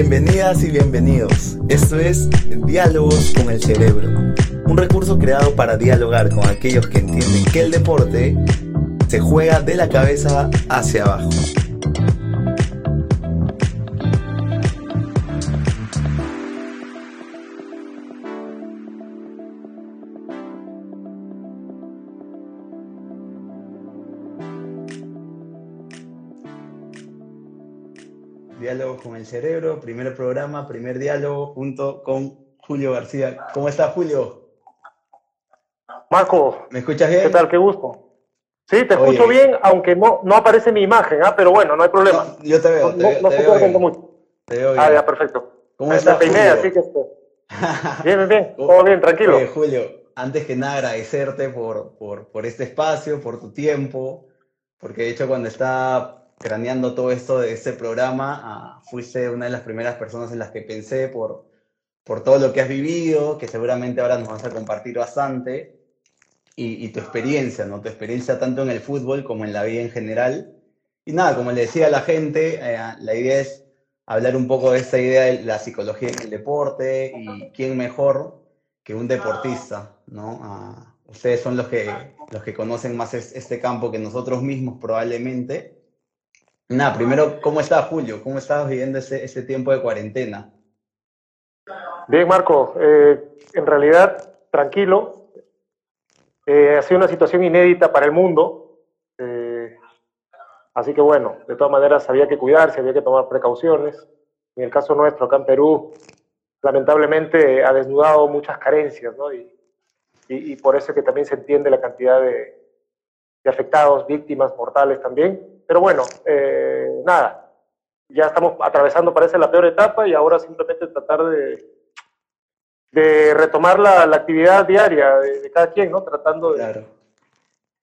Bienvenidas y bienvenidos. Esto es Diálogos con el Cerebro, un recurso creado para dialogar con aquellos que entienden que el deporte se juega de la cabeza hacia abajo. Diálogos con el Cerebro, primer programa, primer diálogo junto con Julio García. ¿Cómo estás, Julio? Marco, ¿Me escuchas bien? ¿qué tal? Qué gusto. Sí, te Oye. escucho bien, aunque no, no aparece mi imagen, ¿ah? pero bueno, no hay problema. No, yo te veo, No, te, no, veo- no te se veo bien. mucho. Te veo Ah, bien. ya, perfecto. ¿Cómo estás, Me peiné, así que bien, bien, bien, todo bien, tranquilo. Oye, Julio, antes que nada agradecerte por, por, por este espacio, por tu tiempo, porque de hecho cuando estaba craneando todo esto de este programa, fuiste una de las primeras personas en las que pensé por, por todo lo que has vivido, que seguramente ahora nos vas a compartir bastante, y, tu experiencia, ¿no? Tu experiencia tanto en el fútbol como en la vida en general. Y nada, como le decía a la gente, eh, la idea es hablar un poco de esta idea de la psicología en el deporte y quién mejor que un deportista, ¿no? Ustedes son los que, los que conocen más es- este campo que nosotros mismos probablemente. Nada, primero, ¿cómo estás, Julio? ¿Cómo estás viviendo ese, ese tiempo de cuarentena? Bien, Marco, eh, en realidad, tranquilo. Eh, ha sido una situación inédita para el mundo. eh, así que bueno, de todas maneras había que cuidarse, había que tomar precauciones. En el caso nuestro, acá en Perú, lamentablemente ha desnudado muchas carencias, ¿no? Y, y, y por eso es que también se entiende la cantidad de, de afectados, víctimas, mortales también. Pero bueno, eh, nada, ya estamos atravesando, parece, la peor etapa y ahora simplemente tratar de, de retomar la, la actividad diaria de, de cada quien, ¿no? Tratando de, Claro.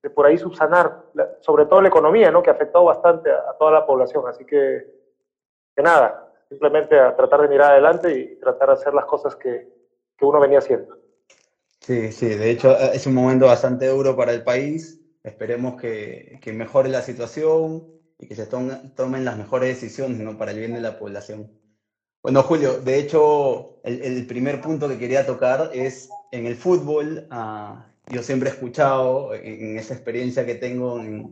de por ahí subsanar, la- sobre todo la economía, ¿no? Que ha afectado bastante a, a toda la población. Así que, que nada, simplemente a tratar de mirar adelante y tratar de hacer las cosas que, que uno venía haciendo. Sí, sí, de hecho eh, es un momento bastante duro para el país. Esperemos que, que mejore la situación y que se tomen las mejores decisiones, ¿no? Para el bien de la población. Bueno, Julio, de hecho, el, el primer punto que quería tocar es en el fútbol. ah, yo siempre he escuchado en, en esa experiencia que tengo en,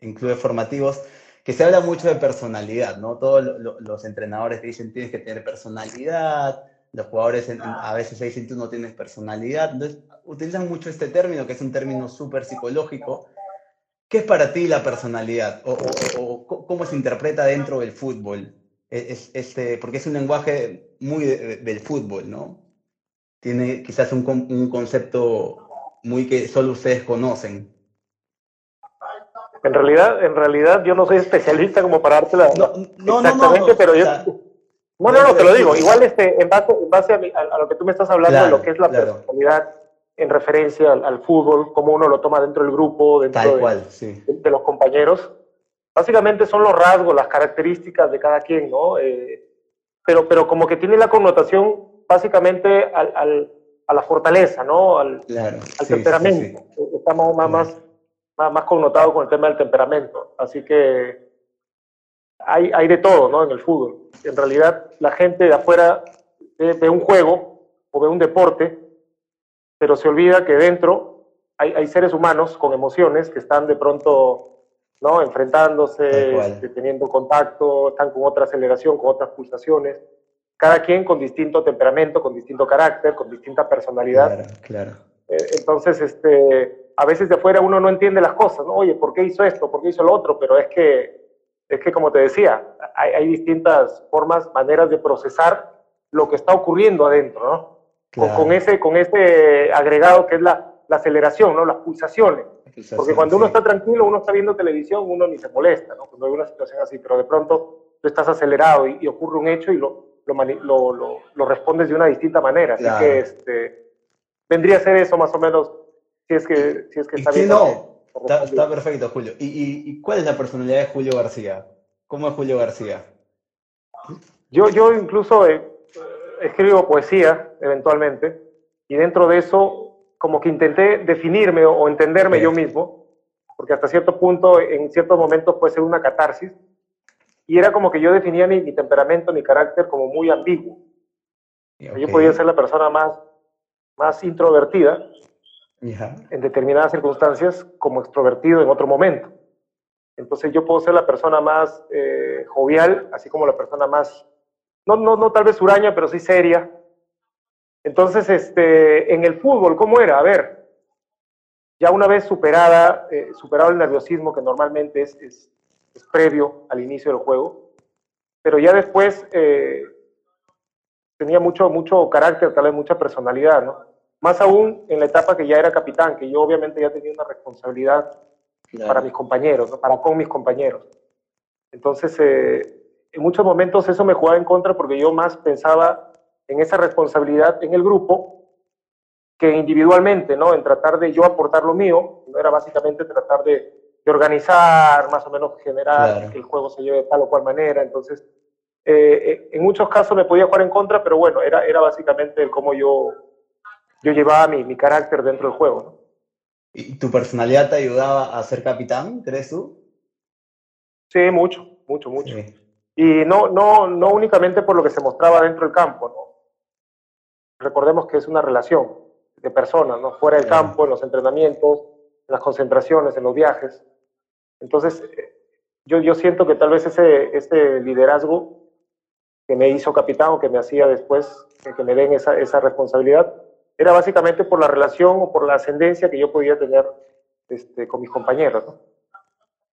en clubes formativos que se habla mucho de personalidad, ¿no? Todos lo- lo- los entrenadores dicen tienes que tener personalidad, los jugadores en- en- a veces se dicen tú no tienes personalidad, entonces utilizan mucho este término que es un término súper psicológico. ¿Qué es para ti la personalidad? ¿O, o- o cómo se interpreta dentro del fútbol? Es, es- este, porque es un lenguaje muy de- de- del fútbol, ¿no? Tiene quizás un, un concepto muy que solo ustedes conocen. En realidad, en realidad yo no soy especialista como para darte la... No, no, exactamente, no, pero o yo... sea, No, no, no, te lo digo. Igual este, en base, en base a, mi- a- a lo que tú me estás hablando Claro, de lo que es la claro. personalidad en referencia al, al fútbol, cómo uno lo toma dentro del grupo, dentro Tal de, cual, sí. de- de los compañeros. Básicamente son los rasgos, las características de cada quien, ¿no? Eh, pero, pero como que tiene la connotación básicamente al, al- a la fortaleza, ¿no? Al, Claro, sí, temperamento. sí. Está más, más, más, más, más connotado con el tema del temperamento. Así que hay, hay de todo ¿no? en el fútbol. En realidad, la gente de afuera ve, ve un juego o ve un deporte, pero se olvida que dentro hay, hay seres humanos con emociones que están de pronto ¿no? Enfrentándose, este, teniendo contacto, están con otra aceleración, con otras pulsaciones. Cada quien con distinto temperamento, con distinto carácter, con distinta personalidad. Claro, claro. Eh, Entonces, este, a veces de afuera uno no entiende las cosas, ¿no? Oye, ¿por qué hizo esto? ¿Por qué hizo lo otro? Pero es que, es que como te decía, hay, hay distintas formas, maneras de procesar lo que está ocurriendo adentro, ¿no? Con, Claro. con ese, con ese agregado que es la, la aceleración, ¿no? Las pulsaciones. Porque cuando uno Sí. está tranquilo, uno está viendo televisión, uno ni se molesta, ¿no? Cuando hay una situación así, pero de pronto tú estás acelerado y, y ocurre un hecho y lo, lo, mani- lo, lo- lo respondes de una distinta manera. Así Claro. que este, vendría a ser eso más o menos, si es que, si es que ¿Y está bien. no? Está, perfecto, Julio. ¿Y, y, y cuál es la personalidad de Julio García? ¿Cómo es Julio García? Yo, yo incluso eh, escribo poesía eventualmente y dentro de eso como que intenté definirme o, entenderme yo mismo, porque hasta cierto punto, en ciertos momentos puede ser una catarsis, y era como que yo definía mi, temperamento, mi carácter como muy ambiguo. Yo podía ser la persona más, más introvertida en determinadas circunstancias como extrovertido en otro momento. Entonces yo puedo ser la persona más eh, jovial, así como la persona más, no, no, no tal vez huraña, pero sí seria. Entonces, este, en el fútbol, ¿cómo era? A ver, ya una vez superada, eh, superado el nerviosismo que normalmente es, es, previo al inicio del juego, pero ya después eh, tenía mucho, mucho carácter, tal vez mucha personalidad, ¿no? Más aún en la etapa que ya era capitán, que yo obviamente ya tenía una responsabilidad para mis compañeros, ¿no? para con mis compañeros. Entonces, eh, en muchos momentos eso me jugaba en contra porque yo más pensaba en esa responsabilidad en el grupo que individualmente, ¿no? En tratar de yo aportar lo mío, no era básicamente tratar de, de organizar, más o menos generar que el juego se lleve de tal o cual manera. Entonces, eh, eh, en muchos casos me podía jugar en contra, pero bueno, era, era básicamente el cómo yo, yo llevaba mi, mi carácter dentro del juego, ¿no? ¿Y tu personalidad te ayudaba a ser capitán, crees tú? Sí, mucho, mucho, mucho. Y no, no, no únicamente por lo que se mostraba dentro del campo, ¿no? Recordemos que es una relación de personas, ¿no? Fuera del campo, en los entrenamientos, en las concentraciones, en los viajes. Entonces, eh, yo, yo siento que tal vez ese, ese liderazgo que me hizo capitán o que me hacía después, que me den esa, esa responsabilidad, era básicamente por la relación o por la ascendencia que yo podía tener este, con mis compañeros.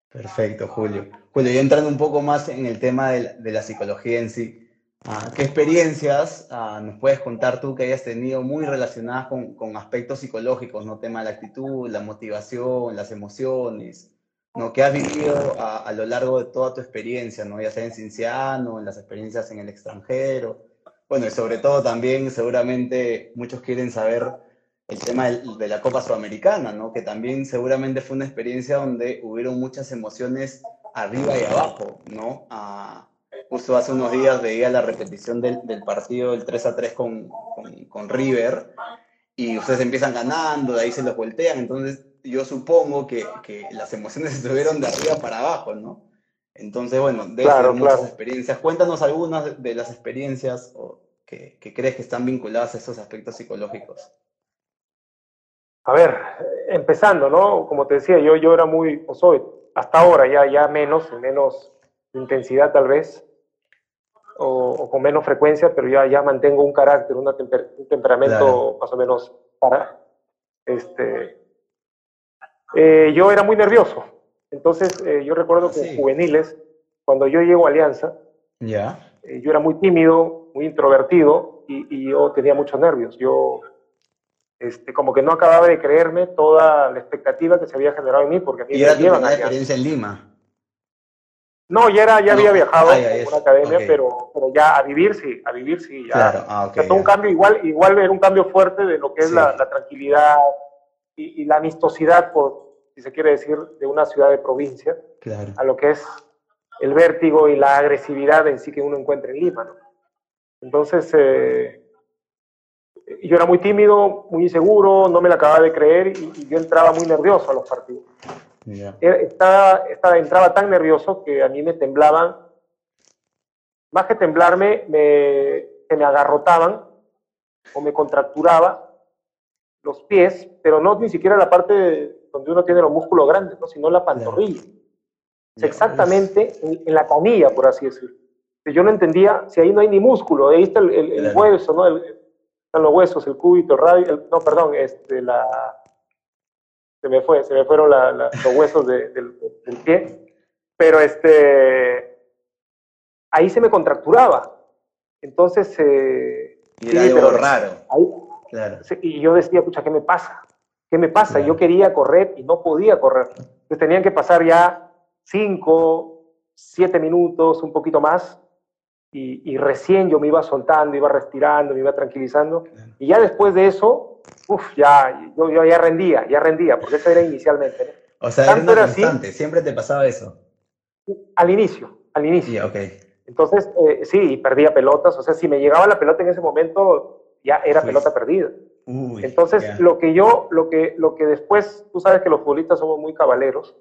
Perfecto, Julio. Julio, y entrando un poco más en el tema de la, psicología en sí, ah, ¿qué experiencias ah, nos puedes contar tú que hayas tenido muy relacionadas con, aspectos psicológicos, no tema de la actitud, la motivación, las emociones, ¿no? ¿Qué has vivido a, a, lo largo de toda tu experiencia, ¿no? ya sea en Cinciano, en las experiencias en el extranjero? Bueno, y sobre todo también seguramente muchos quieren saber el tema de la Copa Sudamericana, ¿no? Que también seguramente fue una experiencia donde hubieron muchas emociones arriba y abajo, ¿no? Ah, justo hace unos días veía la repetición del, partido del 3 a 3 con, con, con, River y ustedes empiezan ganando, de ahí se los voltean, entonces yo supongo que, que las emociones estuvieron de arriba para abajo, ¿no? Entonces, bueno, de claro, muchas experiencias. Cuéntanos algunas de las experiencias que, crees que están vinculadas a esos aspectos psicológicos. A ver, empezando, ¿no? Como te decía, yo, yo era muy, o soy, hasta ahora ya, ya menos, menos intensidad tal vez, o, con menos frecuencia, pero ya, ya mantengo un carácter, un temperamento más o menos para. Este, eh, yo era muy nervioso, entonces, eh, yo recuerdo que en juveniles, cuando yo llego a Alianza, ya eh, yo era muy tímido, muy introvertido y, yo tenía muchos nervios. Yo, este, como que no acababa de creerme toda la expectativa que se había generado en mí, porque a mí ¿Y era tu experiencia en Lima? No, ya, era, ya había viajado a una academia, pero, pero, ya a vivir sí, a vivir sí. Ya. Claro, ah, o sea, un cambio igual, igual era un cambio fuerte de lo que es la, tranquilidad y, y, la amistosidad por, si se quiere decir, de una ciudad de provincia a lo que es el vértigo y la agresividad en sí que uno encuentra en Lima. ¿no? Entonces, eh, yo era muy tímido, muy inseguro, no me la acababa de creer y, yo entraba muy nervioso a los partidos. Estaba, estaba, entraba tan nervioso que a mí me temblaban, más que temblarme, me, se me agarrotaban o me contracturaba los pies, pero no ni siquiera la parte donde uno tiene los músculos grandes, ¿no? sino la pantorrilla. exactamente en, la canilla, por así decirlo. Yo no entendía si ahí no hay ni músculo, ahí está el, hueso, ¿no? están los huesos, el cúbito, el radio, no, perdón, este, la, se me fue, se me fueron los huesos del, pie, pero este, ahí se me contracturaba. Entonces, eh, y era algo raro. claro. Y yo decía, pucha, ¿qué me pasa? ¿Qué me pasa? Yo quería correr y no podía correr. Entonces tenían que pasar ya cinco, siete minutos, un poquito más, y, recién yo me iba soltando, iba respirando, me iba tranquilizando. Y ya después de eso, uff, ya, yo, ya rendía, ya rendía, porque eso era inicialmente. O sea, era, constante, siempre te pasaba eso. Al inicio, al inicio. Sí, okay. Entonces, eh, sí, perdía pelotas. O sea, si me llegaba la pelota en ese momento, ya era pelota perdida. Entonces, lo que yo, lo que, lo que después, tú sabes que los futbolistas somos muy cabaleros.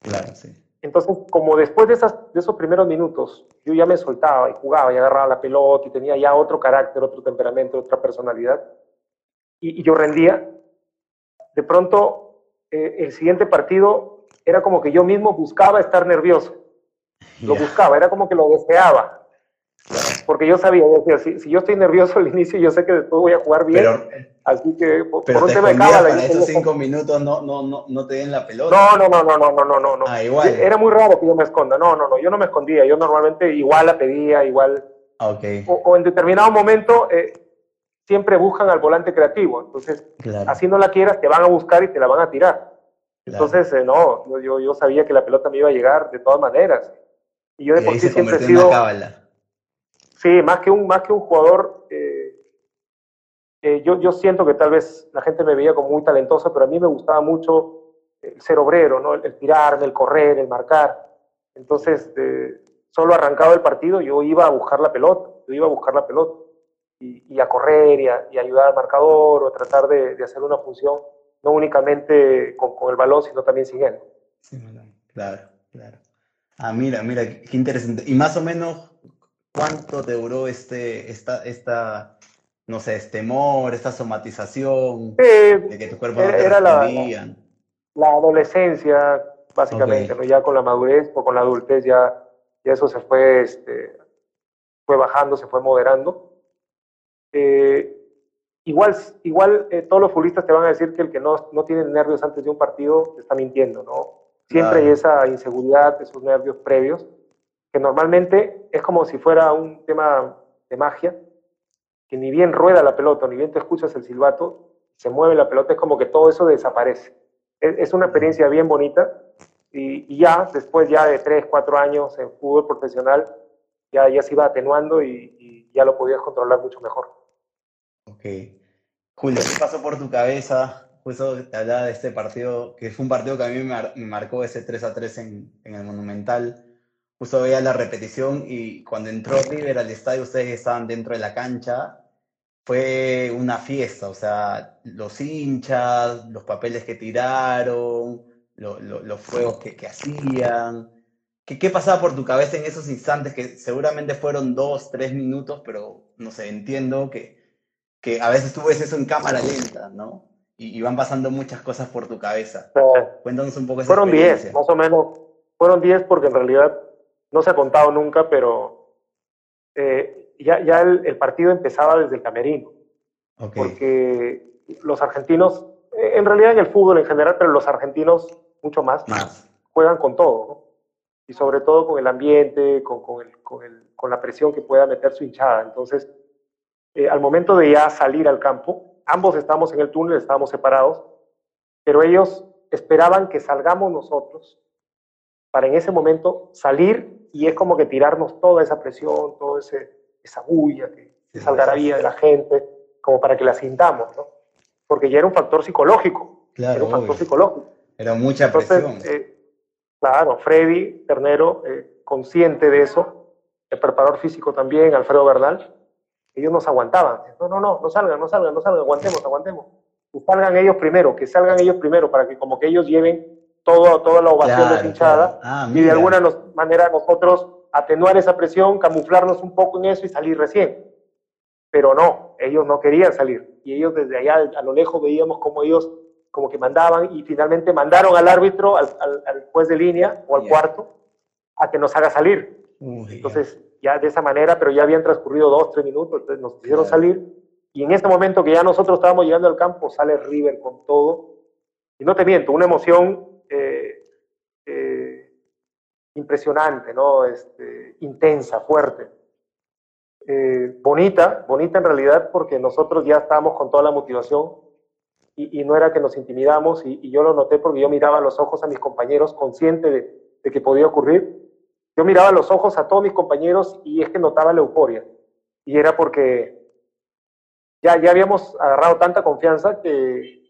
Claro, sí. Entonces, como después de, esas, de esos primeros minutos, yo ya me soltaba y jugaba y agarraba la pelota y tenía ya otro carácter, otro temperamento, otra personalidad, y, yo rendía, de pronto eh, el siguiente partido era como que yo mismo buscaba estar nervioso. Lo buscaba, era como que lo deseaba. Porque yo sabía, si, si, yo estoy nervioso al inicio, yo sé que después voy a jugar bien. así que por, pero un tema de cábala. esos cinco minutos no, no, no, no te den la pelota. No, no, no, no, no, no, no, no. Ah, igual. Era muy raro que yo me esconda. No, no, no, yo no me escondía. Yo normalmente igual la pedía, igual. Ah, okay. O, en determinado momento eh, siempre buscan al volante creativo. Entonces, así no la quieras, te van a buscar y te la van a tirar. Entonces, eh, no, yo, yo sabía que la pelota me iba a llegar de todas maneras. Y yo de por sí siempre he sido. Sí, más que un, más que un jugador, eh, eh, yo, yo siento que tal vez la gente me veía como muy talentoso, pero a mí me gustaba mucho el ser obrero, ¿no? el, tirarme, el correr, el marcar. Entonces, solo arrancado el partido, yo iba a buscar la pelota, yo iba a buscar la pelota y, a correr y, a, ayudar al marcador o tratar de, hacer una función, no únicamente con, con, el balón, sino también sin él. Sí, claro, claro. Ah, mira, mira, qué interesante. Y más o menos, ¿Cuánto te duró este, esta, esta, no sé, este temor, esta somatización de que tu cuerpo no te era la, la, adolescencia, básicamente, ¿no? ya con la madurez o con la adultez ya, ya eso se fue, este, fue bajando, se fue moderando. Eh, igual, igual eh, todos los futbolistas te van a decir que el que no, no tiene nervios antes de un partido está mintiendo, ¿no? Siempre hay esa inseguridad, esos nervios previos que normalmente es como si fuera un tema de magia, que ni bien rueda la pelota, ni bien te escuchas el silbato, se mueve la pelota, es como que todo eso desaparece. Es, una experiencia bien bonita y, ya, después ya de 3, 4 años en fútbol profesional, ya, ya se iba atenuando y, ya lo podías controlar mucho mejor. Ok. Julio, ¿qué pasó por tu cabeza? Justo te hablaba de este partido, que fue un partido que a mí me, marcó ese 3 a 3 en, en el Monumental justo veía la repetición y cuando entró River al estadio, ustedes estaban dentro de la cancha, fue una fiesta, o sea, los hinchas, los papeles que tiraron, los fuegos que, que hacían. ¿Qué, ¿Qué, pasaba por tu cabeza en esos instantes que seguramente fueron dos, tres minutos, pero no sé, entiendo que, que a veces tú ves eso en cámara lenta, ¿no? Y, van pasando muchas cosas por tu cabeza. Cuéntanos un poco esa Fueron diez, más o menos. Fueron diez porque en realidad no se ha contado nunca, pero eh, ya, ya el, partido empezaba desde el camerino. Porque los argentinos, eh, en realidad en el fútbol en general, pero los argentinos mucho más, juegan con todo, y sobre todo con el ambiente, con, con, el, con, el, con, la presión que pueda meter su hinchada. Entonces, eh, al momento de ya salir al campo, ambos estábamos en el túnel, estábamos separados, pero ellos esperaban que salgamos nosotros para en ese momento salir y es como que tirarnos toda esa presión, toda esa bulla, que, esa algarabía de la gente, como para que la sintamos, ¿no? Porque ya era un factor psicológico. Claro, era un factor psicológico. Era mucha presión. Eh, claro, Freddy Ternero, eh, consciente de eso, el preparador físico también, Alfredo Bernal, ellos nos aguantaban. No, no, no, no salgan, no salgan, no salgan, aguantemos, aguantemos. Que salgan ellos primero, que salgan ellos primero, para que como que ellos lleven todo, toda la ovación deshinchada ah, y de alguna manera nosotros atenuar esa presión, camuflarnos un poco en eso y salir recién. Pero no, ellos no querían salir. Y ellos desde allá a lo lejos veíamos como ellos como que mandaban y finalmente mandaron al árbitro, al, al, juez de línea o al cuarto a que nos haga salir. entonces, ya de esa manera, pero ya habían transcurrido dos, tres minutos, entonces nos hicieron salir. Y en este momento que ya nosotros estábamos llegando al campo, sale River con todo. Y no te miento, una emoción eh, eh, impresionante, ¿no? Este, intensa, fuerte. Eh, bonita, bonita en realidad porque nosotros ya estábamos con toda la motivación y, no era que nos intimidamos y, yo lo noté porque yo miraba los ojos a mis compañeros consciente de, que podía ocurrir. Yo miraba los ojos a todos mis compañeros y es que notaba la euforia. Y era porque ya, ya habíamos agarrado tanta confianza que,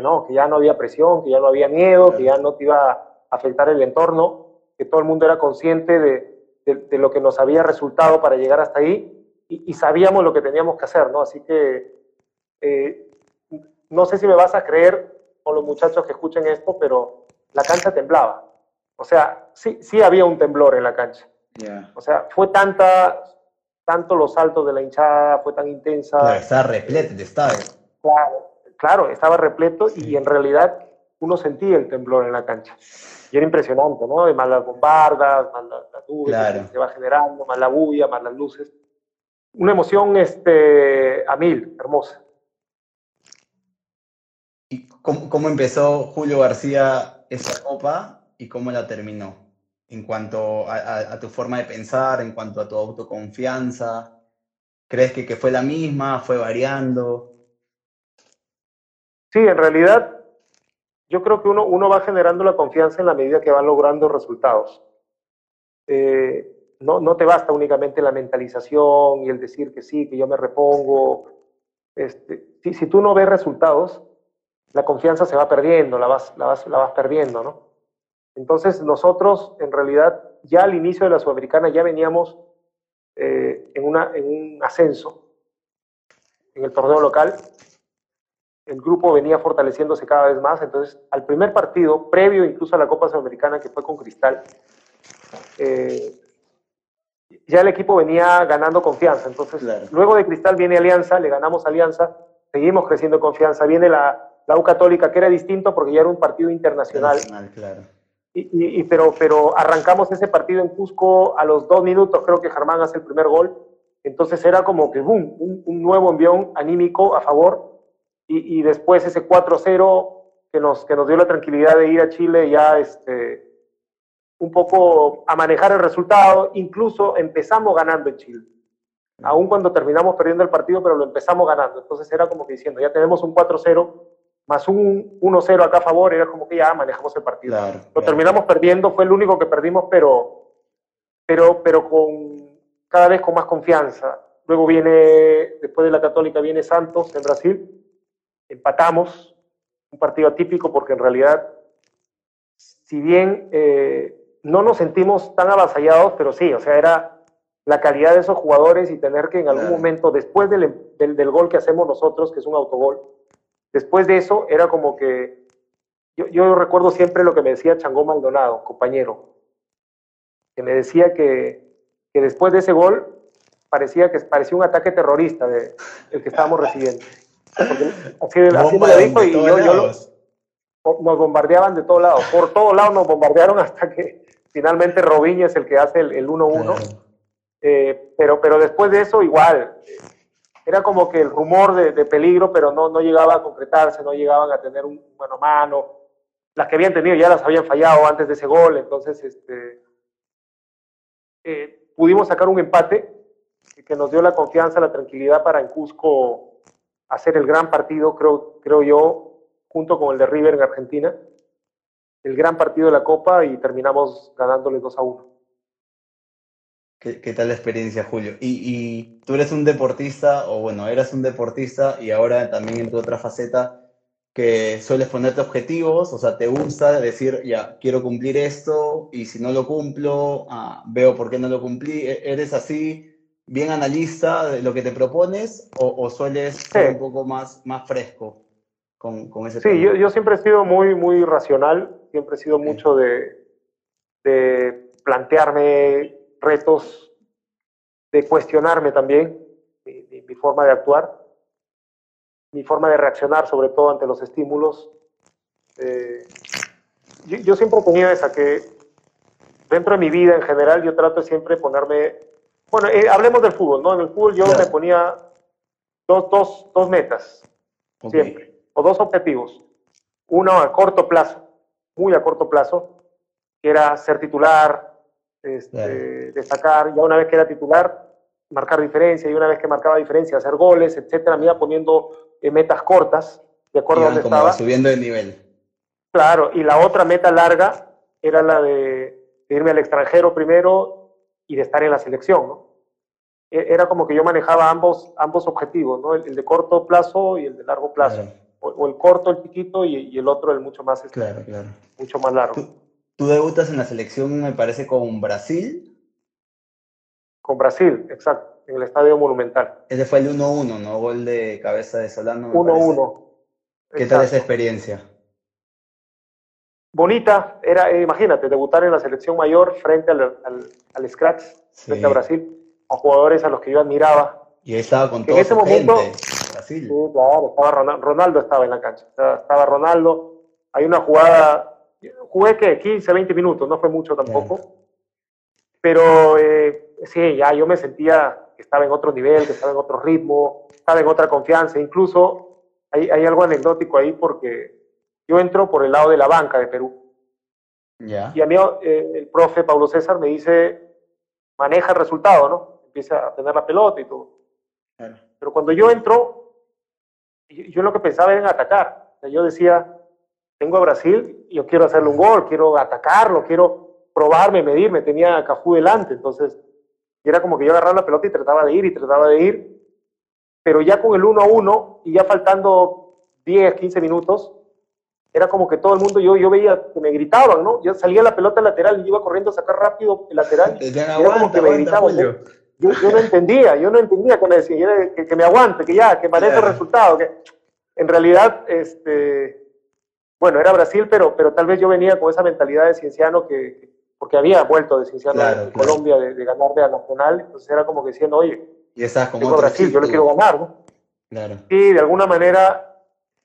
que no, que ya no había presión, que ya no había miedo, que ya no te iba a afectar el entorno, que todo el mundo era consciente de, de, lo que nos había resultado para llegar hasta ahí y, sabíamos lo que teníamos que hacer, ¿no? Así que eh, no sé si me vas a creer con los muchachos que escuchen esto, pero la cancha temblaba, O sea, sí, sí había un temblor en la cancha. O sea, fue tanta, tanto los saltos de la hinchada, fue tan intensa. Claro, estaba repleto de estadio. Claro, claro, estaba repleto y en realidad uno sentía el temblor en la cancha. Y era impresionante, ¿no? Y más las bombardas, más las, nubes que se va generando, más la bulla, más las luces. Una emoción este, a mil, hermosa. ¿Y cómo, empezó Julio García esa copa y cómo la terminó? En cuanto a, tu forma de pensar, en cuanto a tu autoconfianza, ¿crees que, que fue la misma? ¿Fue variando? Sí, en realidad yo creo que uno, uno va generando la confianza en la medida que va logrando resultados. Eh, no, no te basta únicamente la mentalización y el decir que sí, que yo me repongo. Este, si, tú no ves resultados, la confianza se va perdiendo, la vas, la vas, la vas perdiendo, ¿no? Entonces nosotros, en realidad, ya al inicio de la Sudamericana ya veníamos eh, en, una, en un ascenso en el torneo local el grupo venía fortaleciéndose cada vez más. Entonces, al primer partido, previo incluso a la Copa Sudamericana, que fue con Cristal, eh, ya el equipo venía ganando confianza. Entonces, luego de Cristal viene Alianza, le ganamos Alianza, seguimos creciendo confianza. Viene la, la U Católica, que era distinto porque ya era un partido internacional. claro. Y, pero, pero arrancamos ese partido en Cusco a los dos minutos, creo que Germán hace el primer gol. Entonces era como que boom, un, un nuevo envión anímico a favor y, después ese 4-0 que nos, que nos dio la tranquilidad de ir a Chile ya este, un poco a manejar el resultado, incluso empezamos ganando en Chile, aun cuando terminamos perdiendo el partido, pero lo empezamos ganando, entonces era como que diciendo, ya tenemos un 4-0 más un 1-0 acá a favor, era como que ya manejamos el partido. lo terminamos perdiendo, fue el único que perdimos, pero, pero, pero con, cada vez con más confianza. Luego viene, después de la Católica, viene Santos en Brasil, empatamos, un partido atípico porque en realidad, si bien eh, no nos sentimos tan avasallados, pero sí, o sea, era la calidad de esos jugadores y tener que en algún momento, después del, del, gol que hacemos nosotros, que es un autogol, después de eso era como que, yo, yo recuerdo siempre lo que me decía Changó Maldonado, compañero, que me decía que, que después de ese gol parecía que parecía un ataque terrorista de, el que estábamos recibiendo así, así me lo dijo y yo, yo nos bombardeaban de todos lados. Por todos lados nos bombardearon hasta que finalmente Robinho es el que hace el 1-1. Eh, pero, pero después de eso, igual. Era como que el rumor de, de, peligro, pero no, no llegaba a concretarse, no llegaban a tener un mano a mano. Las que habían tenido ya las habían fallado antes de ese gol, entonces este, eh, pudimos sacar un empate que nos dio la confianza, la tranquilidad para en Cusco hacer el gran partido, creo, creo yo, junto con el de River en Argentina, el gran partido de la Copa y terminamos ganándole 2 a 1. ¿Qué, tal la experiencia, Julio? Y, tú eres un deportista, o bueno, eras un deportista y ahora también en tu otra faceta que sueles ponerte objetivos, o sea, te gusta decir, ya, quiero cumplir esto y si no lo cumplo, ah, veo por qué no lo cumplí. ¿E-, ¿Eres así? Bien analista de lo que te propones o, sueles ser un poco más, más fresco con, con ese Sí, yo, yo, siempre he sido muy, muy racional, siempre he sido mucho de, de, plantearme retos, de cuestionarme también mi, mi, forma de actuar, mi forma de reaccionar sobre todo ante los estímulos. Eh, yo, yo siempre he tenido esa que dentro de mi vida en general yo trato siempre de ponerme bueno, eh, hablemos del fútbol, ¿no? En el fútbol yo me ponía dos, dos, dos metas, siempre, o dos objetivos. Uno a corto plazo, muy a corto plazo, que era ser titular, este, destacar, ya una vez que era titular, marcar diferencia, y una vez que marcaba diferencia, hacer goles, etcétera, me iba poniendo eh, metas cortas, de acuerdo a donde estaba. subiendo de nivel. Claro, y la otra meta larga era la de irme al extranjero primero y de estar en la selección, ¿no? E, era como que yo manejaba ambos, ambos objetivos, ¿no? El, de corto plazo y el de largo plazo. O, el corto, el chiquito, y, el otro, el mucho más, este, claro, claro. mucho más largo. ¿Tú, debutas en la selección, me parece, con Brasil? Con Brasil, exacto, en el Estadio Monumental. Ese fue el 1-1, ¿no? Gol de cabeza de Solano. 1-1. ¿Qué tal esa experiencia? Bonita, era, eh, imagínate, debutar en la selección mayor frente al, al, Scratch, frente a Brasil, con jugadores a los que yo admiraba. Y estaba con todo En ese momento, Brasil. Sí, claro, estaba Ronaldo, estaba en la cancha, estaba Ronaldo, hay una jugada, jugué que 15, 20 minutos, no fue mucho tampoco, pero eh, sí, ya yo me sentía que estaba en otro nivel, que estaba en otro ritmo, estaba en otra confianza, incluso hay, hay algo anecdótico ahí porque yo entro por el lado de la banca de Perú. Y a mí eh, el profe Pablo César me dice, maneja el resultado, ¿no? Empieza a tener la pelota y todo. Pero cuando yo entro, yo, lo que pensaba era en atacar. yo decía, tengo a Brasil, yo quiero hacerle un gol, quiero atacarlo, quiero probarme, medirme, tenía a Cajú delante, entonces era como que yo agarraba la pelota y trataba de ir y trataba de ir, pero ya con el 1 a 1 y ya faltando 10, 15 minutos, era como que todo el mundo, yo, yo veía que me gritaban, ¿no? Yo salía la pelota lateral y iba corriendo a sacar rápido el lateral. era como que me gritaban. Yo, yo, no entendía, yo no entendía que me decían, que, que, me aguante, que ya, que maneje el resultado. Que en realidad, este, bueno, era Brasil, pero, pero tal vez yo venía con esa mentalidad de cienciano que, porque había vuelto de cienciano en Colombia de, ganar de la nacional, entonces era como que diciendo, oye, y estás como Brasil, yo le quiero ganar, ¿no? Claro. Y de alguna manera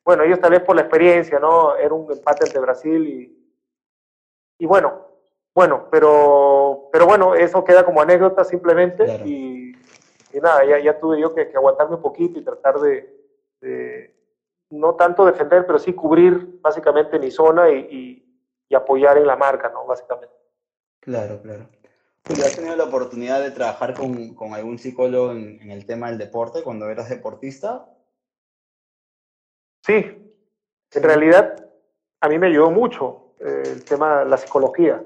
bueno, ellos tal vez por la experiencia, ¿no? Era un empate entre Brasil y, y bueno, bueno, pero, pero bueno, eso queda como anécdota simplemente y, y, nada, ya, ya tuve yo que, aguantarme un poquito y tratar de, no tanto defender, pero sí cubrir básicamente mi zona y, y, apoyar en la marca, ¿no? Básicamente. Claro, claro. ¿Has tenido la oportunidad de trabajar con, con algún psicólogo en, en, el tema del deporte cuando eras deportista? Sí, en realidad a mí me ayudó mucho eh, el tema de la psicología,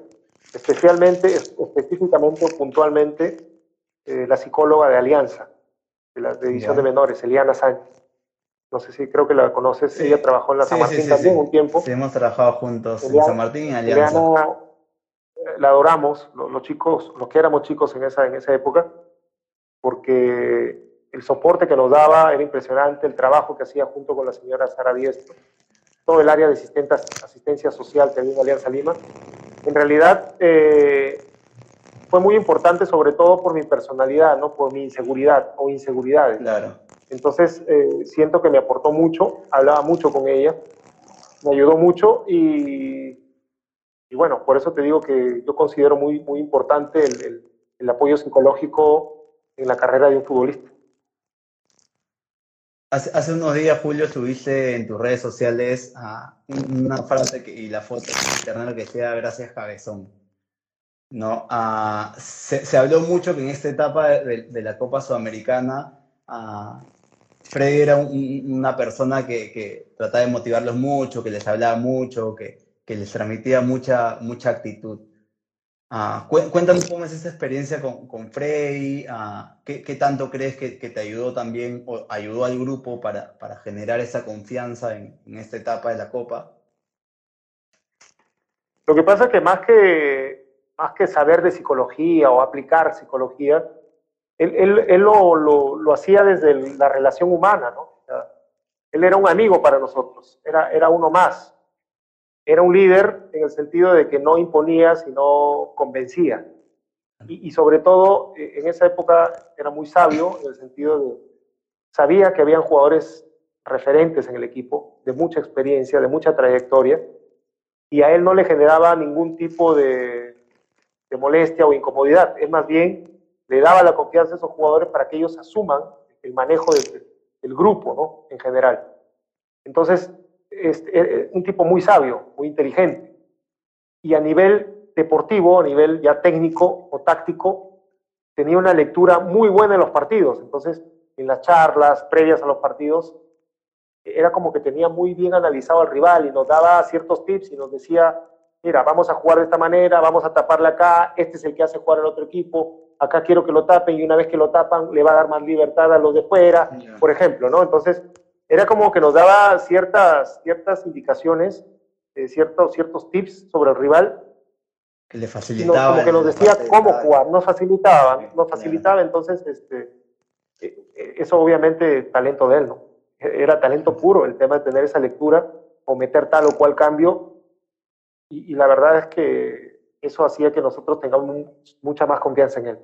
especialmente, específicamente o puntualmente eh, la psicóloga de Alianza, de la división de menores, Eliana Sánchez. No sé si creo que la conoces, ella trabajó en la San Martín también un tiempo. Sí, hemos trabajado juntos en San Martín y Alianza. Eliana, eh, la adoramos, los, los, chicos, los que éramos chicos en esa, en esa época, porque el soporte que nos daba era impresionante, el trabajo que hacía junto con la señora Sara Diestro, todo el área de asistencia social que había en Alianza Lima. En realidad eh, fue muy importante sobre todo por mi personalidad, ¿no? por mi inseguridad o inseguridades. Claro. Entonces eh, siento que me aportó mucho, hablaba mucho con ella, me ayudó mucho y, y bueno, por eso te digo que yo considero muy, muy importante el, el apoyo psicológico en la carrera de un futbolista. Hace, unos días, Julio, subiste en tus redes sociales ah, una frase que, y la foto en internet que decía gracias cabezón. ¿No? Ah, se, habló mucho que en esta etapa de, la Copa Sudamericana uh, Freddy era una persona que, que, trataba de motivarlos mucho, que les hablaba mucho, que, que les transmitía mucha, mucha actitud. Ah, cuéntame cómo es esa experiencia con, con Freddy, ah, ¿qué, tanto crees que, te ayudó también o ayudó al grupo para, generar esa confianza en, esta etapa de la Copa? Lo que pasa es que más que, más que saber de psicología o aplicar psicología, él, lo, hacía desde la relación humana, ¿no? él era un amigo para nosotros, era, era uno más era un líder en el sentido de que no imponía, sino convencía. Y, sobre todo, e, en esa época era muy sabio en el sentido de, sabía que habían jugadores referentes en el equipo, de mucha experiencia, de mucha trayectoria, y a él no le generaba ningún tipo de, molestia o incomodidad. Es más bien, le daba la confianza a esos jugadores para que ellos asuman el manejo del, del grupo, ¿no? En general. Entonces, es, eh, un tipo muy sabio, muy inteligente. Y a nivel deportivo, a nivel ya técnico o táctico, tenía una lectura muy buena en los partidos. Entonces, en las charlas previas a los partidos, era como que tenía muy bien analizado al rival y nos daba ciertos tips y nos decía, mira, vamos a jugar de esta manera, vamos a taparle acá, este es el que hace jugar al otro equipo, acá quiero que lo tapen y una vez que lo tapan le va a dar más libertad a los de fuera, por ejemplo, ¿no? Entonces, era como que nos daba ciertas, ciertas indicaciones, eh, ciertos, ciertos tips sobre el rival. Que le facilitaba. como que nos decía cómo jugar, nos facilitaba, nos facilitaba, entonces este, eh, eh, eso obviamente talento de él, ¿no? Era talento puro el tema de tener esa lectura o meter tal o cual cambio y, la verdad es que eso hacía que nosotros tengamos mucha más confianza en él.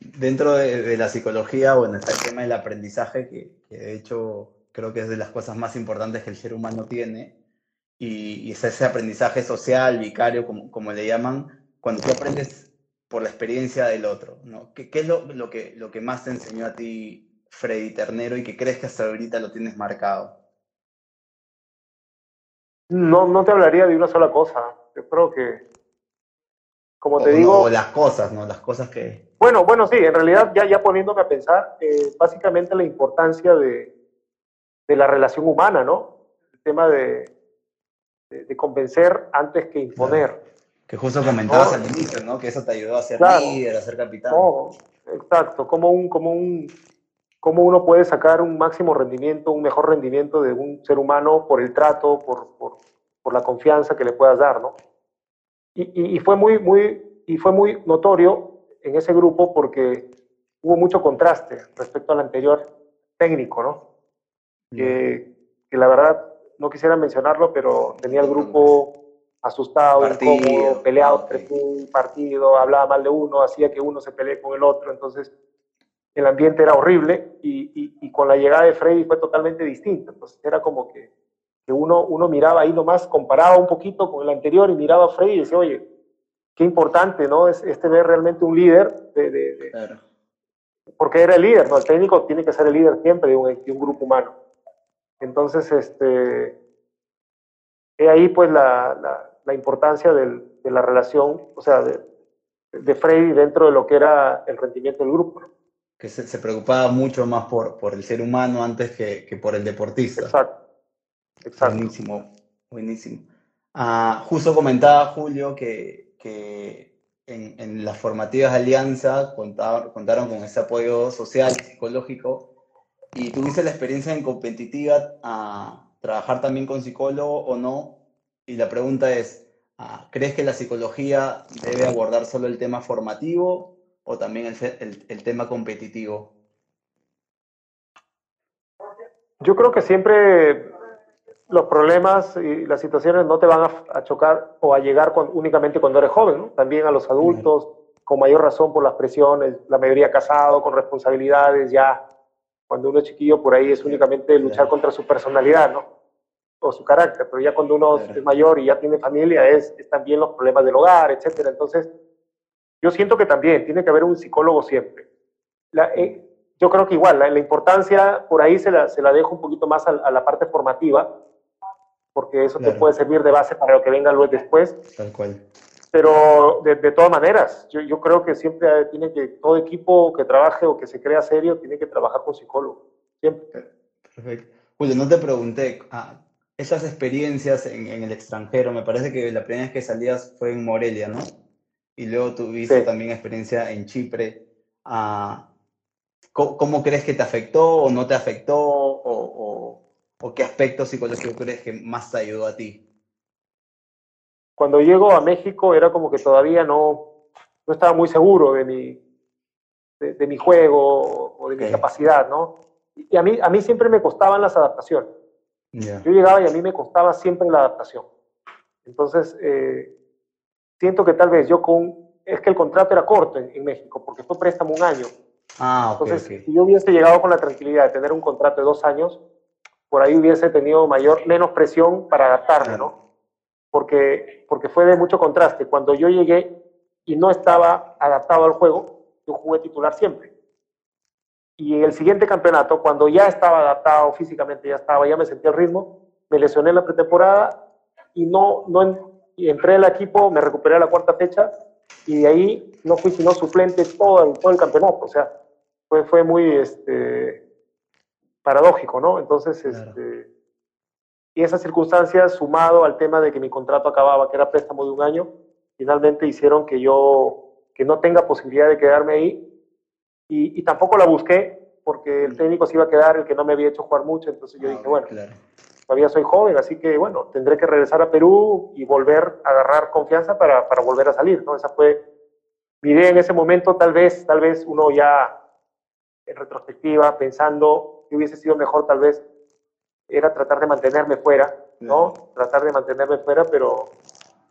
Dentro de, la psicología, bueno, está el tema del aprendizaje, que, de hecho creo que es de las cosas más importantes que el ser humano tiene, y, es ese aprendizaje social, vicario, como, como le llaman, cuando tú aprendes por la experiencia del otro, ¿no? ¿Qué, qué es lo, lo, que, lo que más te enseñó a ti Freddy Ternero y que crees que hasta ahorita lo tienes marcado? No, no te hablaría de una sola cosa. Yo creo que, como te digo... las cosas, ¿no? Las cosas que... Bueno, bueno, sí, en realidad ya, ya poniéndome a pensar, eh, básicamente la importancia de, de, la relación humana, ¿no? El tema de, de, convencer antes que imponer. Que justo comentabas al inicio, ¿no? Que eso te ayudó a ser líder, a ser capitán. exacto, como un, como un, cómo uno puede sacar un máximo rendimiento, un mejor rendimiento de un ser humano por el trato, por, por, por la confianza que le puedas dar, ¿no? Y, y, fue muy, muy, y fue muy notorio en ese grupo porque hubo mucho contraste respecto al anterior técnico, ¿no? Que, que, la verdad no quisiera mencionarlo, pero tenía el grupo asustado, incómodo, peleado entre un partido, hablaba mal de uno, hacía que uno se pelee con el otro, entonces el ambiente era horrible y, y, con la llegada de Freddy fue totalmente distinto. Entonces era como que, que, uno, uno miraba ahí nomás, comparaba un poquito con el anterior y miraba a Freddy y decía, oye, qué importante, ¿no? Es, este ver realmente un líder de... de, claro. Porque era el líder, ¿no? El técnico tiene que ser el líder siempre de un, de un grupo humano. Entonces, este, he ahí pues la, la, la importancia del, de la relación, o sea, de, de Freddy dentro de lo que era el rendimiento del grupo. ¿no? que se, preocupaba mucho más por, por el ser humano antes que, que por el deportista. Exacto. Exacto. Buenísimo, buenísimo. Ah, justo comentaba Julio que, que en, las formativas de Alianza contaron, contaron con ese apoyo social psicológico y tuviste la experiencia en competitiva a trabajar también con psicólogo o no. Y la pregunta es, ah, ¿crees que la psicología debe abordar solo el tema formativo o también el, el, tema competitivo? Yo creo que siempre los problemas y las situaciones no te van a, chocar o a llegar únicamente cuando eres joven, también a los adultos, con mayor razón por las presiones, la mayoría casado, con responsabilidades, ya cuando uno es chiquillo por ahí es únicamente luchar contra su personalidad, ¿no? O su carácter, pero ya cuando uno es mayor y ya tiene familia es, es también los problemas del hogar, etcétera. Entonces, yo siento que también tiene que haber un psicólogo siempre. Eh, yo creo que igual, la, importancia por ahí se la, se la, dejo un poquito más a, la parte formativa, porque eso te puede servir de base para lo que venga luego después. Tal cual. Pero de, de todas maneras, yo, yo, creo que siempre tiene que, todo equipo que trabaje o que se crea serio, tiene que trabajar con psicólogo. Siempre. Perfecto. Julio, no te pregunté, ah, esas experiencias en, en, el extranjero, me parece que la primera vez que salías fue en Morelia, ¿no? y luego tuviste también experiencia en Chipre. Ah, ¿Cómo, crees que te afectó o no te afectó? O, o, qué aspecto psicológico crees que más te ayudó a ti? Cuando llego a México era como que todavía no, no estaba muy seguro de mi, de, mi juego o de mi capacidad, ¿no? Y a mí, a mí siempre me costaban las adaptaciones. Yo llegaba y a mí me costaba siempre la adaptación. Entonces, eh, siento que tal vez yo con... Es que el contrato era corto en, México, porque fue préstamo un año. Ah, Entonces, si yo hubiese llegado con la tranquilidad de tener un contrato de dos años, por ahí hubiese tenido mayor, menos presión para adaptarme, ¿no? Porque, porque fue de mucho contraste. Cuando yo llegué y no estaba adaptado al juego, yo jugué titular siempre. Y en el siguiente campeonato, cuando ya estaba adaptado físicamente, ya estaba, ya me sentía el ritmo, me lesioné en la pretemporada y no, no, y entré al equipo, me recuperé a la cuarta fecha y de ahí no fui sino suplente todo, todo el campeonato. O sea, fue, fue muy este, paradójico, ¿no? Entonces, este, y esas circunstancias, sumado al tema de que mi contrato acababa, que era préstamo de un año, finalmente hicieron que yo que no tenga posibilidad de quedarme ahí y, y tampoco la busqué porque el técnico se iba a quedar el que no me había hecho jugar mucho, entonces yo ah, dije, bueno, claro todavía soy joven, así que bueno, tendré que regresar a Perú y volver a agarrar confianza para, para volver a salir, ¿no? Esa fue mi idea en ese momento, tal vez, tal vez uno ya en retrospectiva, pensando que hubiese sido mejor, tal vez era tratar de mantenerme fuera ¿no? Tratar de mantenerme fuera, pero,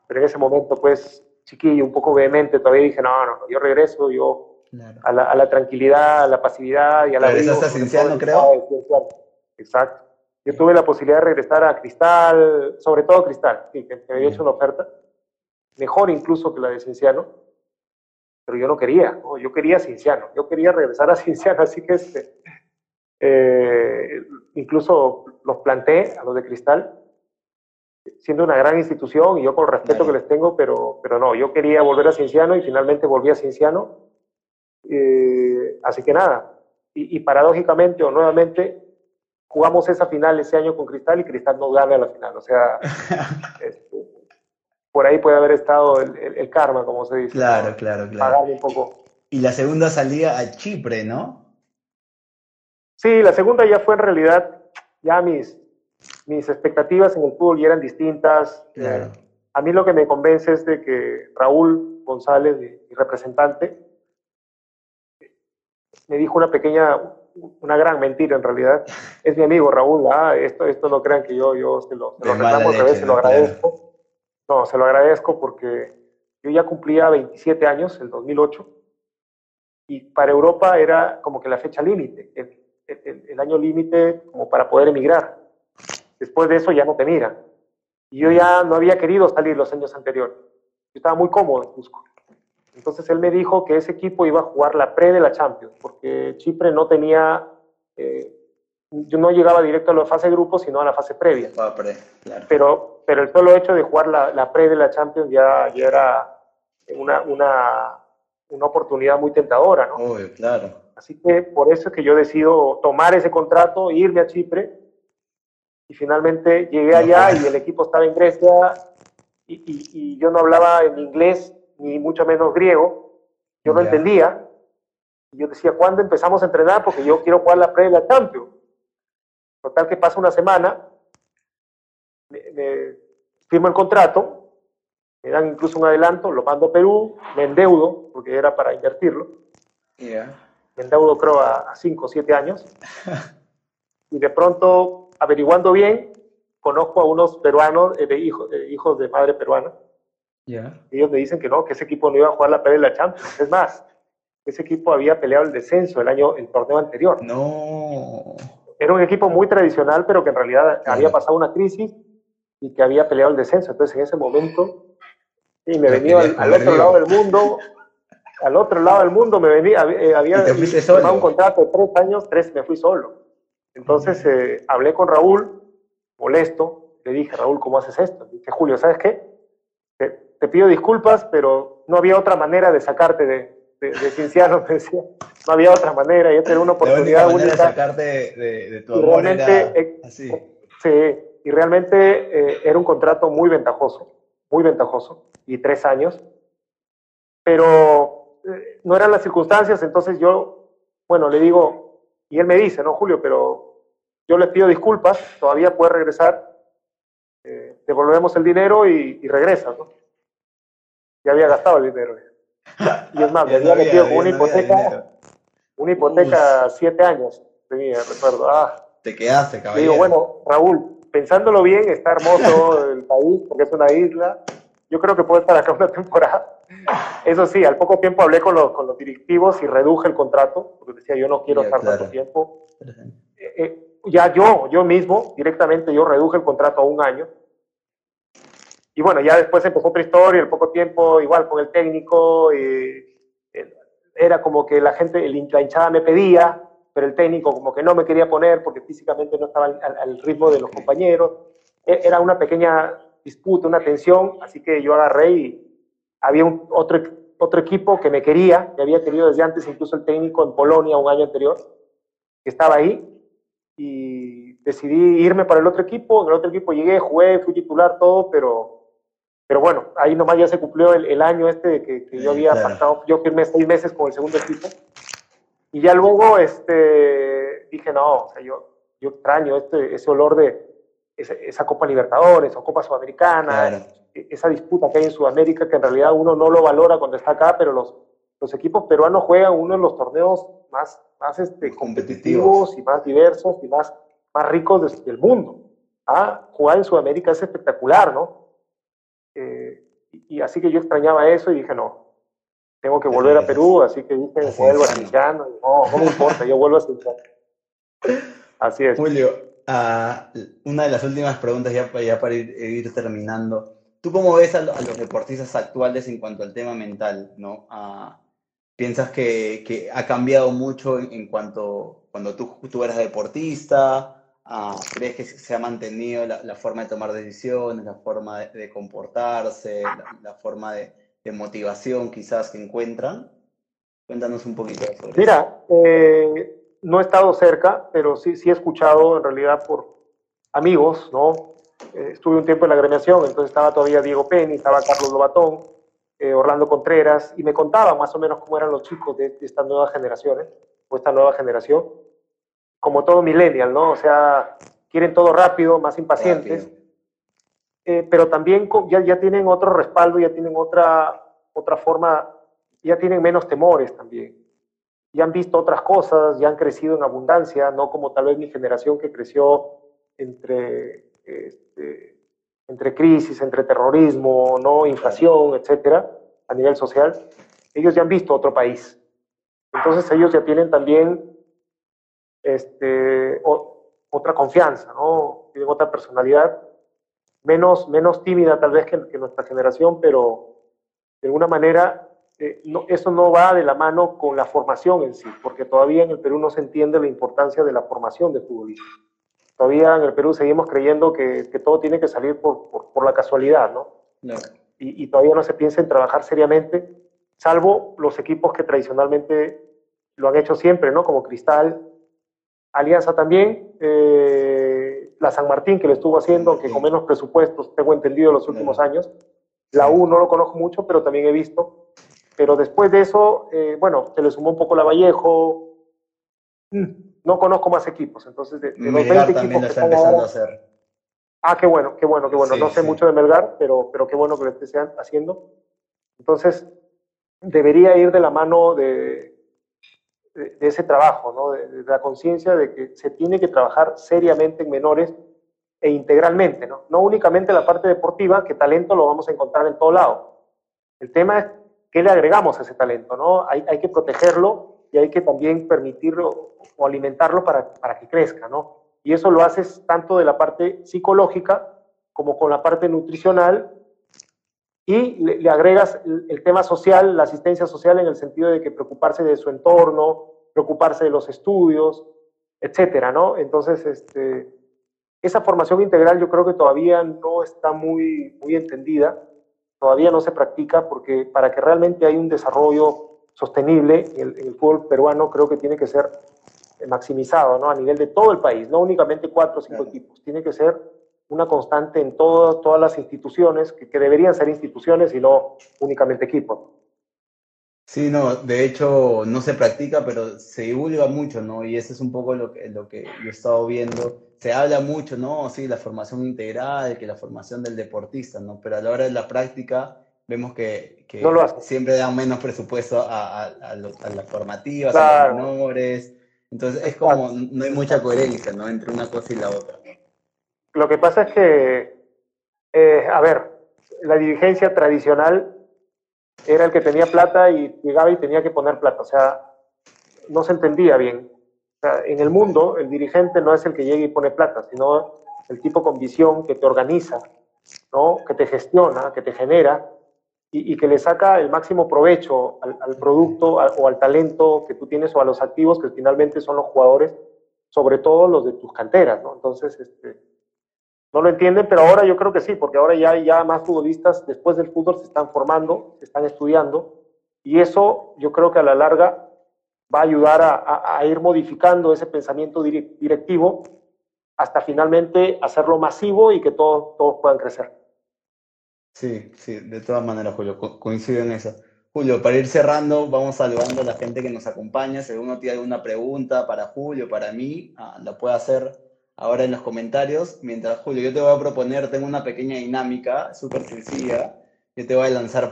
pero en ese momento, pues, chiquillo, un poco vehemente, todavía dije, no, no, yo regreso, yo a, la, a, la, tranquilidad, a la pasividad y a la... Regresaste a Cienciano, creo. Exacto. Yo tuve la posibilidad de regresar a Cristal, sobre todo Cristal, que, que me había hecho una oferta, mejor incluso que la de Cienciano, pero yo no quería, ¿no? yo quería Cienciano, yo quería regresar a Cienciano, así que este, eh, incluso los planté a los de Cristal, siendo una gran institución y yo con el respeto que les tengo, pero, pero no, yo quería volver a Cienciano y finalmente volví a Cienciano. Eh, así que nada, y, paradójicamente o nuevamente jugamos esa final ese año con Cristal y Cristal no gana la final. O sea, por ahí puede haber estado el, karma, como se dice. Claro, claro, claro. un poco. Y la segunda salida a Chipre, ¿no? Sí, la segunda ya fue en realidad, ya mis, mis expectativas en el fútbol ya eran distintas. a mí lo que me convence es de que Raúl González, mi representante, me dijo una pequeña, una gran mentira en realidad. Es mi amigo Raúl, ah, esto, esto no crean que yo, yo se lo, se lo reclamo se lo agradezco. No, se lo agradezco porque yo ya cumplía 27 años, el 2008, y para Europa era como que la fecha límite el, año límite como para poder emigrar. Después de eso ya no te miran. Y yo ya no había querido salir los años anteriores. Yo estaba muy cómodo en Cusco. Entonces él me dijo que ese equipo iba a jugar la pre de la Champions, porque Chipre no tenía, eh, yo no llegaba directo a la fase de grupos, sino a la fase previa. Pre, pero, pero el solo hecho de jugar la, la pre de la Champions ya, ya era una, una, una oportunidad muy tentadora, ¿no? Uy, claro. Así que por eso es que yo decido tomar ese contrato, irme a Chipre. Y finalmente llegué allá y el equipo estaba en Grecia y, yo no hablaba en inglés ni mucho menos griego. Yo no entendía. Y yo decía, ¿cuándo empezamos a entrenar? Porque yo quiero jugar la pre de la Champions. Total que pasa una semana, me, firmo el contrato, me dan incluso un adelanto, lo mando a Perú, me endeudo, porque era para invertirlo me endeudo creo a 5 o 7 años. Y de pronto, averiguando bien, conozco a unos peruanos, eh, de hijos, hijos de madre peruana. Ellos me dicen que no, que ese equipo no iba a jugar la pelea de la Champions. Es más, ese equipo había peleado el descenso el año, el torneo anterior. No. Era un equipo muy tradicional, pero que en realidad había pasado una crisis y que había peleado el descenso. Entonces, en ese momento, y me venía al, otro lado del mundo, al otro lado del mundo me venía, eh, había firmado un contrato de tres años, tres me fui solo. Entonces eh, hablé con Raúl, molesto, le dije, Raúl, ¿cómo haces esto? Dije, Julio, ¿sabes qué? Te, pido disculpas, pero no había otra manera de sacarte de, de, Cinciano, me decía. No había otra manera, y tenía una oportunidad única. de sacarte de, tu amor eh, así. Sí, y realmente era un contrato muy ventajoso, muy ventajoso, y tres años. Pero no eran las circunstancias, entonces yo, bueno, le digo, y él me dice, no, Julio, pero yo le pido disculpas, todavía puede regresar, eh, devolvemos el dinero y, y regresas, ¿no? Ya había gastado el dinero. Y es más, me había metido con una hipoteca, una hipoteca siete años, tenía, recuerdo. Ah, Te quedaste, caballero. Digo, bueno, Raúl, pensándolo bien, está hermoso el país, porque es una isla, yo creo que puede estar acá una temporada. Eso sí, al poco tiempo hablé con los, con los directivos y reduje el contrato, porque decía, yo no quiero estar tanto tiempo. Eh, eh, ya yo, yo mismo, directamente yo reduje el contrato a un año. Y bueno, ya después empezó otra historia, al poco tiempo, igual con el técnico, eh, era como que la gente, la hinchada me pedía, pero el técnico como que no me quería poner porque físicamente no estaba al, al ritmo de los compañeros. E, era una pequeña disputa, una tensión, así que yo agarré y había un, otro, otro equipo que me quería, que había querido desde antes, incluso el técnico en Polonia un año anterior, que estaba ahí, y decidí irme para el otro equipo, en el otro equipo llegué, jugué, fui titular, todo, pero, pero bueno, ahí nomás ya se cumplió el, año este que, que yo había pasado, yo firmé seis meses con el segundo equipo, y ya luego este, dije, no, o sea, yo, yo extraño este, ese olor de, esa, Copa Libertadores o Copa Sudamericana, e, esa disputa que hay en Sudamérica que en realidad uno no lo valora cuando está acá, pero los, los equipos peruanos juegan uno de los torneos más, más este, competitivos y más diversos y más, más ricos del mundo. a jugar en Sudamérica es espectacular, ¿no? Eh, y, así que yo extrañaba eso y dije, no, tengo que volver a Perú, así que dije, vuelvo a Cinciano. No, no me importa, yo vuelvo a Cinciano. Así es. Julio, uh, una de las últimas preguntas ya, ya para ir, terminando. ¿Tú cómo ves a, los deportistas actuales en cuanto al tema mental? ¿no? Uh, ¿Piensas que, que, ha cambiado mucho en, cuanto cuando tú, tú eras deportista? ¿Crees que se ha mantenido la, forma de tomar decisiones, la forma de, comportarse, la, forma de, motivación quizás que encuentran? Cuéntanos un poquito sobre eso. Mira, eh, no he estado cerca, pero sí, sí he escuchado en realidad por amigos, ¿no? Eh, estuve un tiempo en la agremiación, entonces estaba todavía Diego Penny, estaba Carlos Lobatón, eh, Orlando Contreras, y me contaban más o menos cómo eran los chicos de, de estas nuevas generaciones, o esta nueva generación como todo millennial, ¿no? O sea, quieren todo rápido, más impacientes, eh, pero también ya, ya tienen otro respaldo, ya tienen otra, otra forma, ya tienen menos temores también. Ya han visto otras cosas, ya han crecido en abundancia, no como tal vez mi generación que creció entre, este, entre crisis, entre terrorismo, no inflación, etcétera, a nivel social. Ellos ya han visto otro país. Entonces ellos ya tienen también este, otra confianza, ¿no? Tienen otra personalidad, menos, menos tímida tal vez que, nuestra generación, pero de alguna manera eh, no, eso no va de la mano con la formación en sí, porque todavía en el Perú no se entiende la importancia de la formación de futbolistas. Todavía en el Perú seguimos creyendo que, que todo tiene que salir por, por, la casualidad, ¿no? Y, y, todavía no se piensa en trabajar seriamente, salvo los equipos que tradicionalmente lo han hecho siempre, ¿no? Como Cristal, Alianza también, eh, la San Martín que lo estuvo haciendo, aunque con menos presupuestos, tengo entendido en los últimos años. La U no lo conozco mucho, pero también he visto. Pero después de eso, eh, bueno, se le sumó un poco la Vallejo. Mm, no conozco más equipos, entonces de, de los 20 equipos que está empezando a hacer. Ah, qué bueno, qué bueno, qué bueno. no sé mucho de Melgar, pero, pero qué bueno que lo esté haciendo. Entonces, debería ir de la mano de, de, ese trabajo, ¿no? de, la conciencia de que se tiene que trabajar seriamente en menores e integralmente, ¿no? no únicamente la parte deportiva, que talento lo vamos a encontrar en todo lado. El tema es qué le agregamos a ese talento, ¿no? Hay, hay que protegerlo y hay que también permitirlo o alimentarlo para, para que crezca, ¿no? Y eso lo haces tanto de la parte psicológica como con la parte nutricional y le, agregas el, tema social, la asistencia social en el sentido de que preocuparse de su entorno, preocuparse de los estudios, etcétera, ¿no? Entonces, este, esa formación integral yo creo que todavía no está muy, muy entendida, todavía no se practica porque para que realmente haya un desarrollo sostenible en el, fútbol peruano creo que tiene que ser maximizado, ¿no? A nivel de todo el país, no únicamente cuatro o cinco equipos, tiene que ser una constante en todas las instituciones, que, deberían ser instituciones y no únicamente equipos. Sí, no, de hecho no se practica, pero se divulga mucho, ¿no? Y eso es un poco lo que, lo que yo he estado viendo. Se habla mucho, ¿no? Sí, la formación integral, que la formación del deportista, ¿no? Pero a la hora de la práctica vemos que, que siempre dan menos presupuesto a, a, las formativas, a los menores. Entonces es como, no hay mucha coherencia, ¿no? Entre una cosa y la otra. Lo que pasa es que, eh, a ver, la dirigencia tradicional era el que tenía plata y llegaba y tenía que poner plata. O sea, no se entendía bien. O sea, en el mundo, el dirigente no es el que llega y pone plata, sino el tipo con visión que te organiza, ¿no? que te gestiona, que te genera y, que le saca el máximo provecho al, producto o al talento que tú tienes o a los activos que finalmente son los jugadores, sobre todo los de tus canteras. ¿no? Entonces, este, no lo entienden, pero ahora yo creo que sí, porque ahora ya, ya más futbolistas después del fútbol se están formando, se están estudiando, y eso yo creo que a la larga va a ayudar a, ir modificando ese pensamiento directivo hasta finalmente hacerlo masivo y que todos, todos puedan crecer. Sí, sí, de todas maneras, Julio, coincido en eso. Julio, para ir cerrando, vamos saludando a la gente que nos acompaña. Si alguno tiene alguna pregunta para Julio, para mí, ah, la puede hacer ahora en los comentarios. Mientras, Julio, yo te voy a proponer, tengo una pequeña dinámica súper sencilla. Yo te voy a lanzar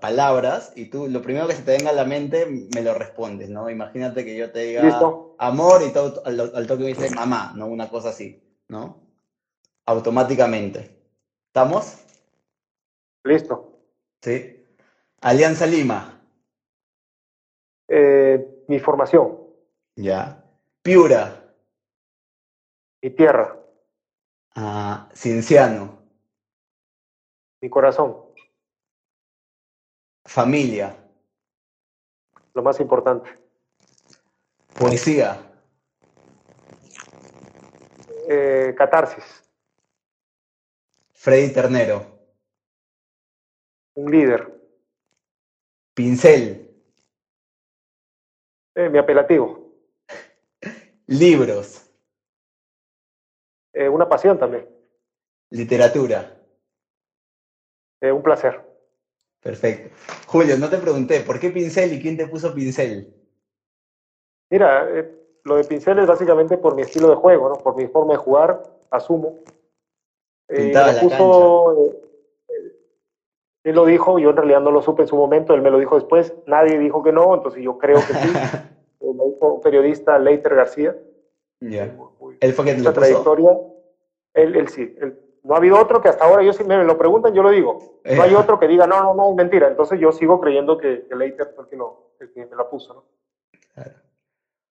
palabras y tú lo primero que se te venga a la mente me lo respondes, ¿no? Imagínate que yo te diga amor y todo, al, toque me dice mamá, ¿no? Una cosa así, ¿no? automáticamente. ¿Estamos? Listo. Sí. Alianza Lima. Eh, mi formación. Ya. Piura. Mi tierra. Ah, Cinciano. Mi corazón. Familia. Lo más importante. Poesía. Eh, catarsis. Freddy Ternero. Un líder. Pincel. Eh, mi apelativo. Libros. Eh, una pasión también. Literatura. Eh, un placer. Perfecto. Julio, no te pregunté, ¿por qué pincel y quién te puso pincel? Mira, eh, lo de pincel es básicamente por mi estilo de juego, ¿no? Por mi forma de jugar, asumo. Eh, Pintaba la puso, eh, él lo dijo, yo en realidad no lo supe en su momento, él me lo dijo después, nadie dijo que no, entonces yo creo que sí. Eh, lo dijo un periodista, Leiter García. Ya. Él fue quien lo puso. trayectoria, él, él sí. él- no ha habido otro que hasta ahora, yo si me lo preguntan, yo lo digo. No hay Eh. otro que diga, no, no, no, es mentira. Entonces yo sigo creyendo que, que Leiter fue el que, lo- el que me la puso, ¿no? Claro.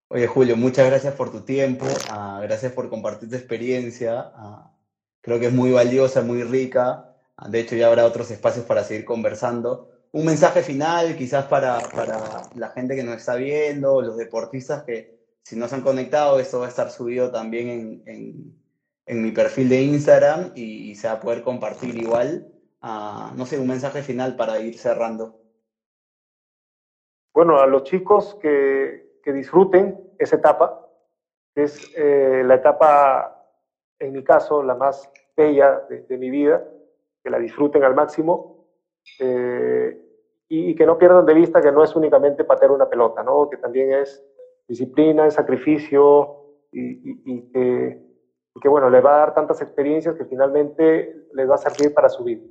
Oye, Julio, muchas gracias por tu tiempo, ah, gracias por compartir tu experiencia. ah, creo que es muy valiosa, muy rica. ah, de hecho, ya habrá otros espacios para seguir conversando. Un mensaje final, quizás para, para la gente que nos está viendo, los deportistas que si no se han conectado, esto va a estar subido también en, en- mi perfil de Instagram y, se va a poder compartir igual. Ah, no sé, un mensaje final para ir cerrando. Bueno, a los chicos que, que disfruten esa etapa, que es eh, la etapa, en mi caso, la más bella de, de mi vida, que la disfruten al máximo eh, y que no pierdan de vista que no es únicamente patear una pelota, ¿no? que también es disciplina, sacrificio y, y- y que, y que, bueno, les va a dar tantas experiencias que finalmente les va a servir para su vida.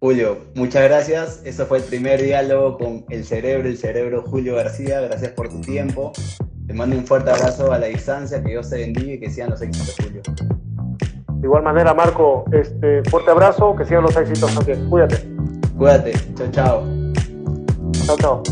Julio, muchas gracias. Eso fue el primer diálogo con el cerebro, el cerebro Julio García. Gracias por tu tiempo. Te mando un fuerte abrazo a la distancia. Que Dios te bendiga y que sigan los éxitos, Julio. De igual manera, Marco, este fuerte abrazo, que sigan los éxitos también. Cuídate. Cuídate. Chao, chao. Chao, chao.